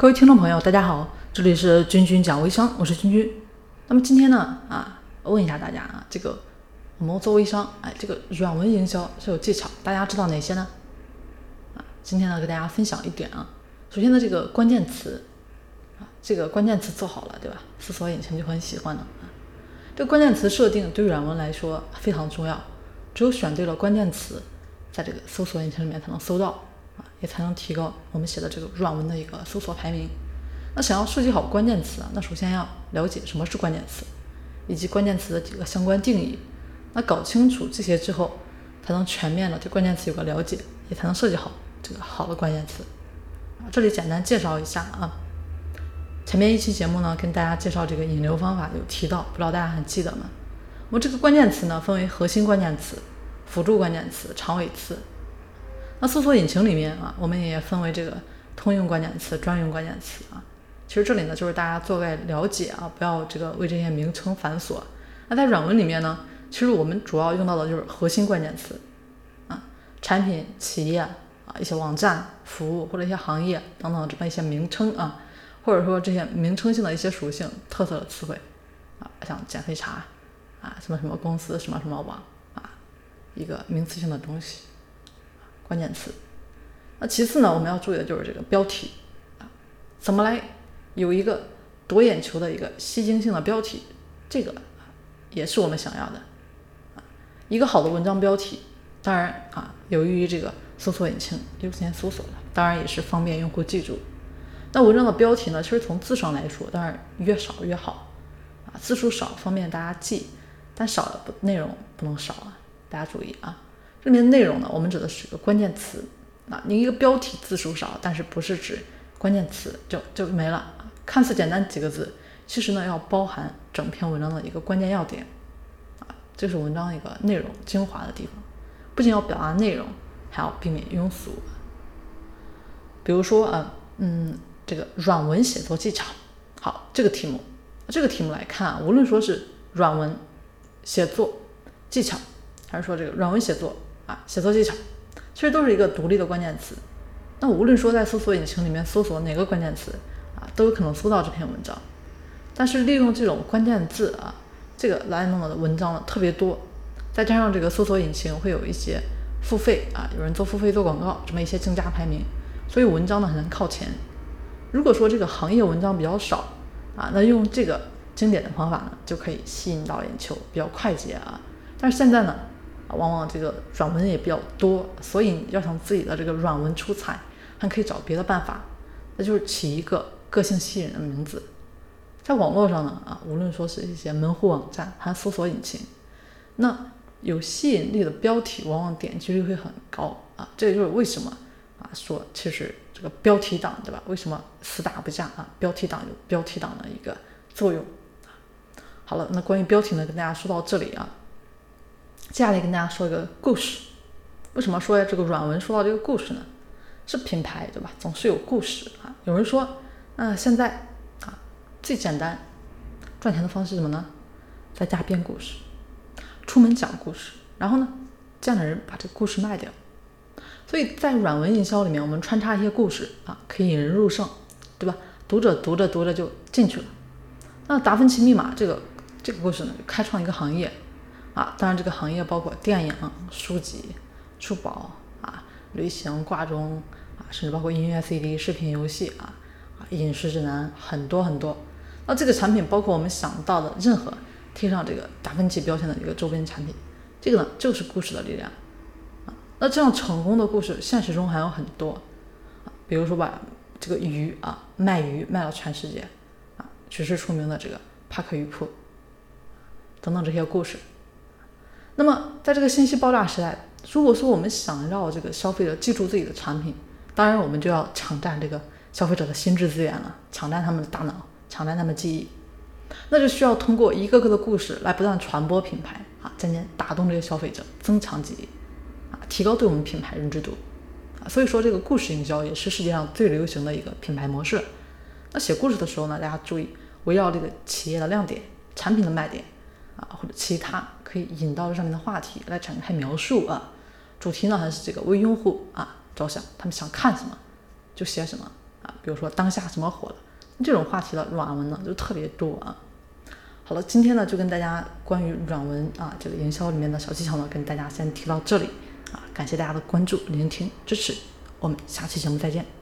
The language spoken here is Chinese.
各位听众朋友，大家好，这里是君君讲微商，我是君君。那么今天呢，啊，问一下大家啊，这个我们做微商，哎，这个软文营销是有技巧，大家知道哪些呢？啊，今天呢，给大家分享一点啊。首先呢，这个关键词啊，这个关键词做好了，对吧？搜索引擎就很喜欢了啊。这个关键词设定对软文来说非常重要，只有选对了关键词，在这个搜索引擎里面才能搜到。也才能提高我们写的这个软文的一个搜索排名。那想要设计好关键词啊，那首先要了解什么是关键词，以及关键词的几个相关定义。那搞清楚这些之后，才能全面的对关键词有个了解，也才能设计好这个好的关键词。这里简单介绍一下啊。前面一期节目呢，跟大家介绍这个引流方法有提到，不知道大家还记得吗？我们这个关键词呢，分为核心关键词、辅助关键词、长尾词。那搜索引擎里面啊，我们也分为这个通用关键词、专用关键词啊。其实这里呢，就是大家做个了解啊，不要这个为这些名称繁琐。那在软文里面呢，其实我们主要用到的就是核心关键词啊，产品、企业啊，一些网站、服务或者一些行业等等这么一些名称啊，或者说这些名称性的一些属性、特色的词汇啊，像减肥茶啊，什么什么公司、什么什么网啊，一个名词性的东西。关键词，那其次呢，我们要注意的就是这个标题。啊，怎么来有一个夺眼球的一个吸睛性的标题，这个也是我们想要的。啊。一个好的文章标题，当然啊，有益于这个搜索引擎优先搜索的，当然也是方便用户记住。那文章的标题呢，其实从字上来说，当然越少越好。啊，字数少方便大家记，但少的不内容不能少啊，大家注意啊。这里面内容呢，我们指的是一个关键词啊。你一个标题字数少，但是不是指关键词就就没了。看似简单几个字，其实呢要包含整篇文章的一个关键要点啊。这是文章一个内容精华的地方。不仅要表达内容，还要避免庸俗。比如说啊，嗯，这个软文写作技巧。好，这个题目，这个题目来看啊，无论说是软文写作技巧，还是说这个软文写作。啊，写作技巧其实都是一个独立的关键词。那无论说在搜索引擎里面搜索哪个关键词啊，都有可能搜到这篇文章。但是利用这种关键字啊，这个来弄的文章呢特别多，再加上这个搜索引擎会有一些付费啊，有人做付费做广告，这么一些竞价排名，所以文章呢很难靠前。如果说这个行业文章比较少啊，那用这个经典的方法呢，就可以吸引到眼球，比较快捷啊。但是现在呢？往往这个软文也比较多，所以要想自己的这个软文出彩，还可以找别的办法，那就是起一个个性吸引人的名字。在网络上呢，啊，无论说是一些门户网站，还是搜索引擎，那有吸引力的标题，往往点击率会很高啊。这也就是为什么啊，说其实这个标题党，对吧？为什么死打不嫁啊？标题党有标题党的一个作用。好了，那关于标题呢，跟大家说到这里啊。接下来跟大家说一个故事。为什么说这个软文说到这个故事呢？是品牌对吧？总是有故事啊。有人说，那现在啊最简单赚钱的方式什么呢？在家编故事，出门讲故事，然后呢，这样的人把这个故事卖掉。所以在软文营销里面，我们穿插一些故事啊，可以引人入胜，对吧？读者读着读着就进去了。那达芬奇密码这个这个故事呢，开创一个行业。啊，当然，这个行业包括电影、书籍、珠宝啊、旅行、挂钟啊，甚至包括音乐 CD、视频、游戏啊、啊饮食指南，很多很多。那这个产品包括我们想到的任何贴上这个达芬奇标签的一个周边产品，这个呢就是故事的力量啊。那这样成功的故事，现实中还有很多啊，比如说把这个鱼啊卖鱼卖到全世界啊，举世出名的这个帕克鱼铺等等这些故事。那么，在这个信息爆炸时代，如果说我们想让这个消费者记住自己的产品，当然我们就要抢占这个消费者的心智资源了，抢占他们的大脑，抢占他们的记忆，那就需要通过一个个的故事来不断传播品牌啊，渐渐打动这些消费者，增强记忆啊，提高对我们品牌认知度啊。所以说，这个故事营销也是世界上最流行的一个品牌模式。那写故事的时候呢，大家注意围绕这个企业的亮点、产品的卖点啊，或者其他。可以引到这上面的话题来展开描述啊，主题呢还是这个为用户啊着想，他们想看什么就写什么啊，比如说当下什么火了，这种话题的软文呢就特别多啊。好了，今天呢就跟大家关于软文啊这个营销里面的小技巧呢，跟大家先提到这里啊，感谢大家的关注、聆听、支持，我们下期节目再见。